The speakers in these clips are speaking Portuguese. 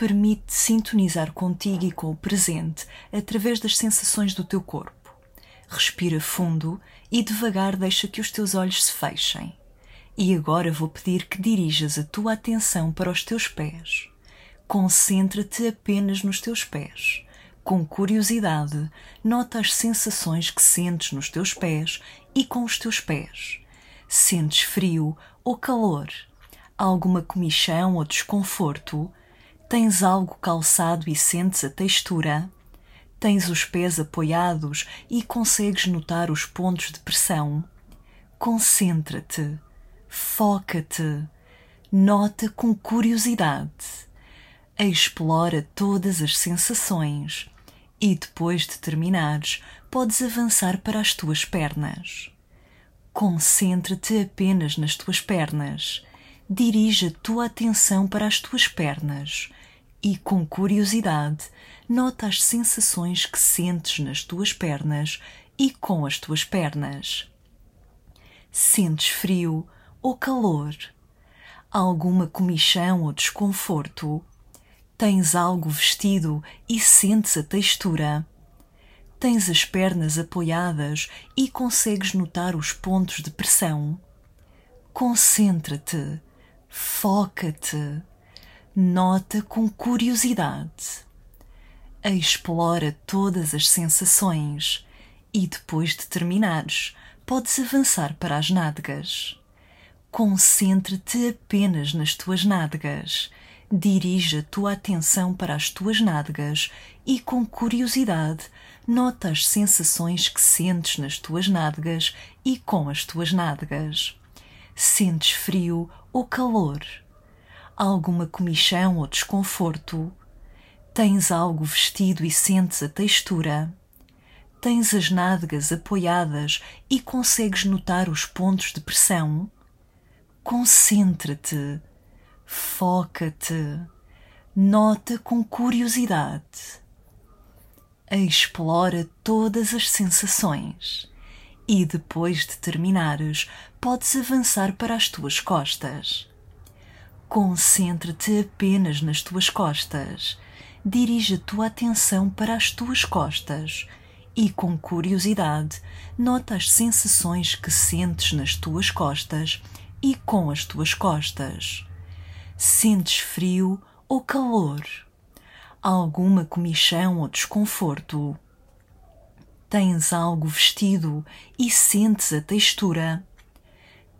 permite sintonizar contigo e com o presente através das sensações do teu corpo. Respira fundo e devagar deixa que os teus olhos se fechem. E agora vou pedir que dirijas a tua atenção para os teus pés. Concentra-te apenas nos teus pés. Com curiosidade, nota as sensações que sentes nos teus pés e com os teus pés. Sentes frio ou calor? Alguma comichão ou desconforto? Tens algo calçado e sentes a textura? Tens os pés apoiados e consegues notar os pontos de pressão? Concentra-te, foca-te, nota com curiosidade, explora todas as sensações e depois de terminares, podes avançar para as tuas pernas. Concentra-te apenas nas tuas pernas. Dirige a tua atenção para as tuas pernas e, com curiosidade, nota as sensações que sentes nas tuas pernas e com as tuas pernas. Sentes frio ou calor? Alguma comichão ou desconforto? Tens algo vestido e sentes a textura? Tens as pernas apoiadas e consegues notar os pontos de pressão? Concentra-te, foca-te nota com curiosidade. Explora todas as sensações e depois de terminares, podes avançar para as nádegas. Concentra-te apenas nas tuas nádegas. Dirige a tua atenção para as tuas nádegas e, com curiosidade, nota as sensações que sentes nas tuas nádegas e com as tuas nádegas. Sentes frio ou calor? Alguma comichão ou desconforto? Tens algo vestido e sentes a textura? Tens as nádegas apoiadas e consegues notar os pontos de pressão? Concentra-te, foca-te, nota com curiosidade. Explora todas as sensações e depois de terminares, podes avançar para as tuas costas Concentra-te apenas nas tuas costas. Dirige a tua atenção para as tuas costas e, com curiosidade, nota as sensações que sentes nas tuas costas e com as tuas costas. Sentes frio ou calor? Alguma comichão ou desconforto? Tens algo vestido e sentes a textura?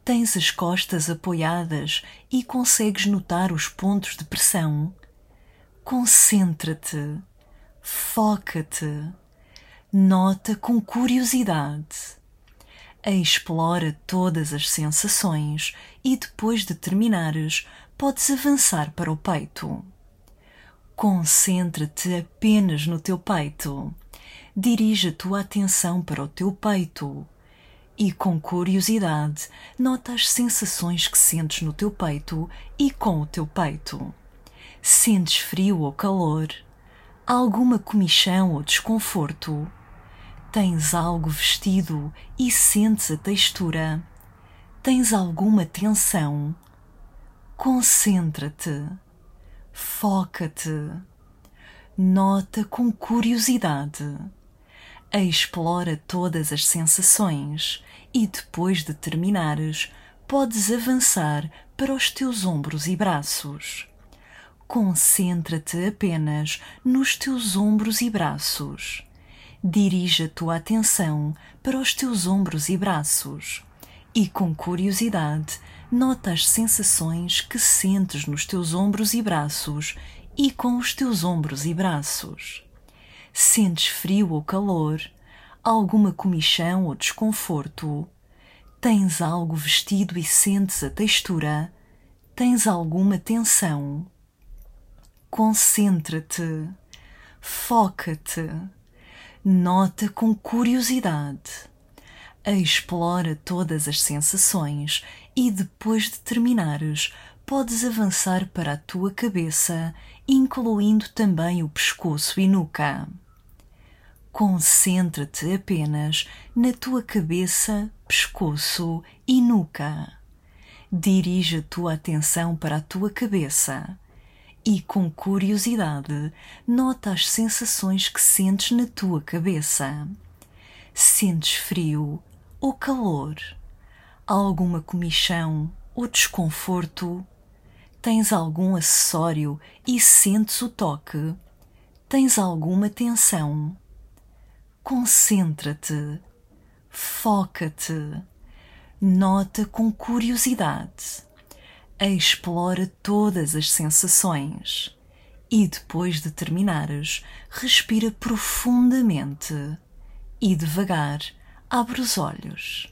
Tens as costas apoiadas e consegues notar os pontos de pressão? Concentra-te, foca-te, nota com curiosidade. Explora todas as sensações e depois de terminares, podes avançar para o peito. Concentra-te apenas no teu peito. Dirige a tua atenção para o teu peito e, com curiosidade, nota as sensações que sentes no teu peito e com o teu peito. Sentes frio ou calor? Alguma comichão ou desconforto? Tens algo vestido e sentes a textura? Tens alguma tensão? Concentra-te, foca-te, nota com curiosidade explora todas as sensações e depois de terminares, podes avançar para os teus ombros e braços. Concentra-te apenas nos teus ombros e braços. Dirige a tua atenção para os teus ombros e braços e, com curiosidade, nota as sensações que sentes nos teus ombros e braços e com os teus ombros e braços. Sentes frio ou calor? Alguma comichão ou desconforto? Tens algo vestido e sentes a textura? Tens alguma tensão? Concentra-te, foca-te, nota com curiosidade. Explora todas as sensações e depois de terminares, podes avançar para a tua cabeça, incluindo também o pescoço e nuca. Concentra-te apenas na tua cabeça, pescoço e nuca. Dirige a tua atenção para a tua cabeça e, com curiosidade, nota as sensações que sentes na tua cabeça. Sentes frio ou calor? Alguma comichão ou desconforto? Tens algum acessório e sentes o toque? Tens alguma tensão? Concentra-te, foca-te, nota com curiosidade explora todas as sensações e depois de terminares, respira profundamente e devagar abre os olhos.